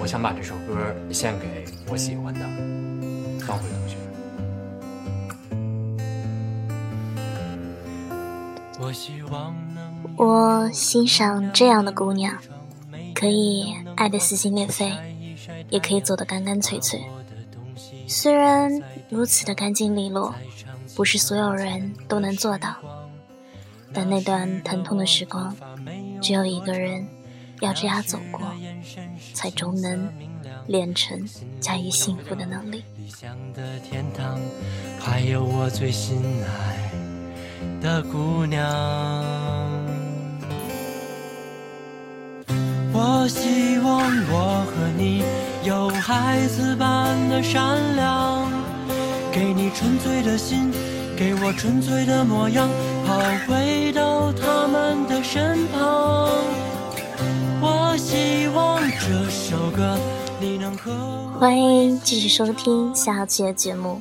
我想把这首歌献给我喜欢的方慧同学。我希望能我欣赏这样的姑娘，可以爱得撕心裂肺，也可以走得干干脆脆。虽然如此的干净利落，不是所有人都能做到，但那段疼痛的时光，只有一个人要这样走过，才终能练成驾驭幸福的能力。理想的天堂还有我最心爱的姑娘。我希望我和你有孩子般的善良，给你纯粹的心，给我纯粹的模样，好回欢迎继续收听夏小琪的节目，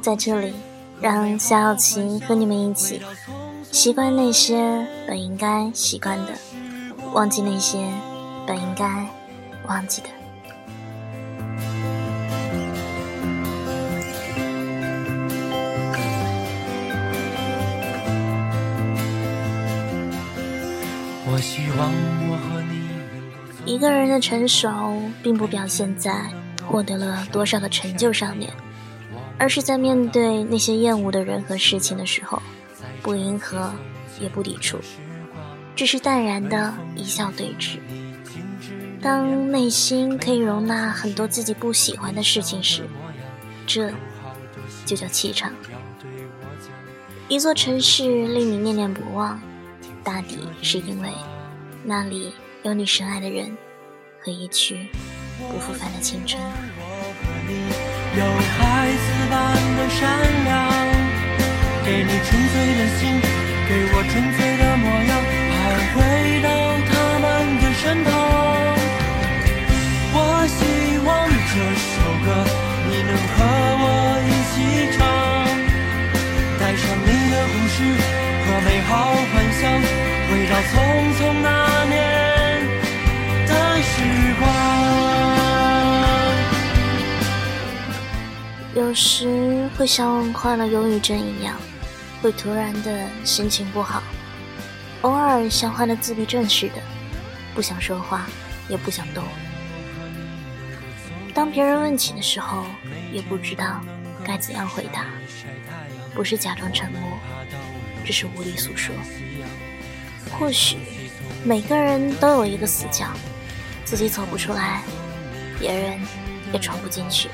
在这里，让夏小琪和你们一起习惯那些本应该习惯的。忘记那些本应该忘记的。我希望我和一个人的成熟，并不表现在获得了多少的成就上面，而是在面对那些厌恶的人和事情的时候，不迎合，也不抵触。只是淡然的一笑对峙。当内心可以容纳很多自己不喜欢的事情时，这就叫气场。一座城市令你念念不忘，大抵是因为那里有你深爱的人和一曲不复返的青春。有孩子般的善良，给你纯粹的心，给我纯粹的模样。还回到他们的身旁，我希望这首歌你能和我一起唱，带上你的故事和美好幻想，回到匆匆那年。有时会像患了忧郁症一样，会突然的心情不好。偶尔像患了自闭症似的，不想说话，也不想动。当别人问起的时候，也不知道该怎样回答。不是假装沉默，只是无力诉说。或许每个人都有一个死角，自己走不出来，别人也闯不进去。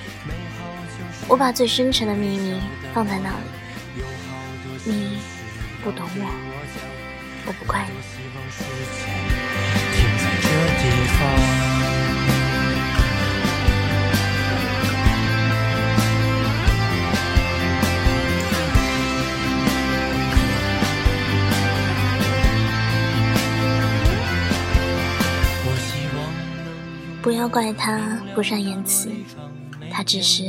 我把最深沉的秘密放在那里，你不懂我。我不怪你。不要怪他不善言辞，他只是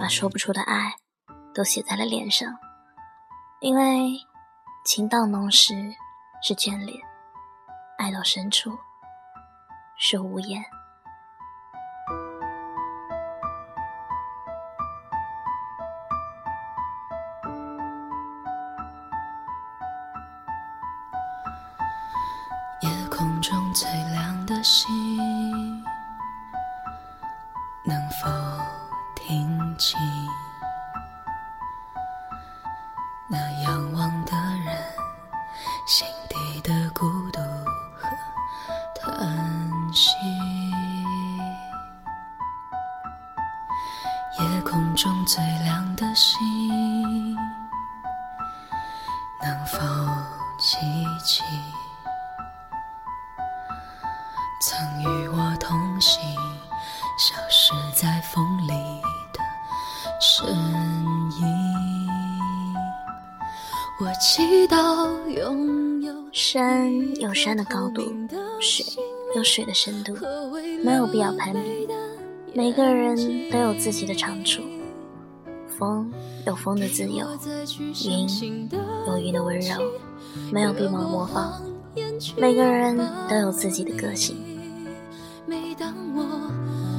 把说不出的爱都写在了脸上，因为情到浓时。是眷恋，爱到深处是无言。夜空中最亮的星，能否记起曾与我同行，消失在风里的身影。我祈祷拥有山有山的高度，水有水的深度，没有必要攀比。每个人都有自己的长处，风有风的自由，云有云的温柔，没有必要模仿。每个人都有自己的个性。每当我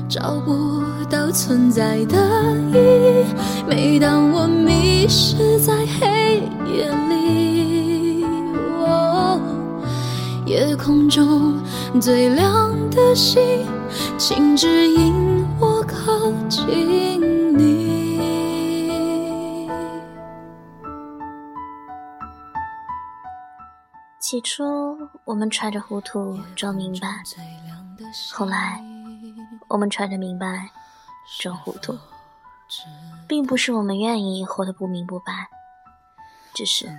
找不到存在的意义。每当我迷失在黑夜里，夜空中最亮的星，请指引我靠近起初，我们揣着糊涂装明白，后来，我们揣着明白装糊涂，并不是我们愿意活得不明不白，只是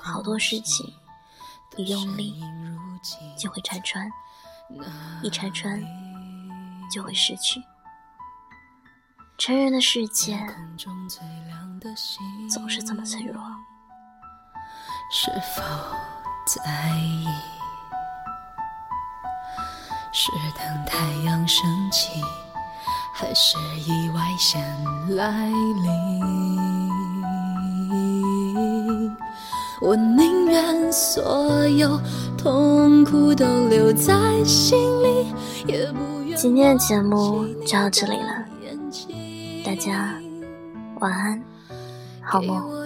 好多事情一用力就会拆穿，一拆穿就会失去。成人的世界总是这么脆弱。是否？在意，是等太阳升起，还是意外先来临？我宁愿所有痛苦都留在心里，也不愿。今天的节目就到这里了，大家晚安，好梦。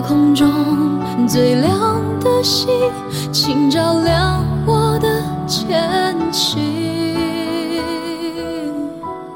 夜空中最亮的星，请照亮我的前行。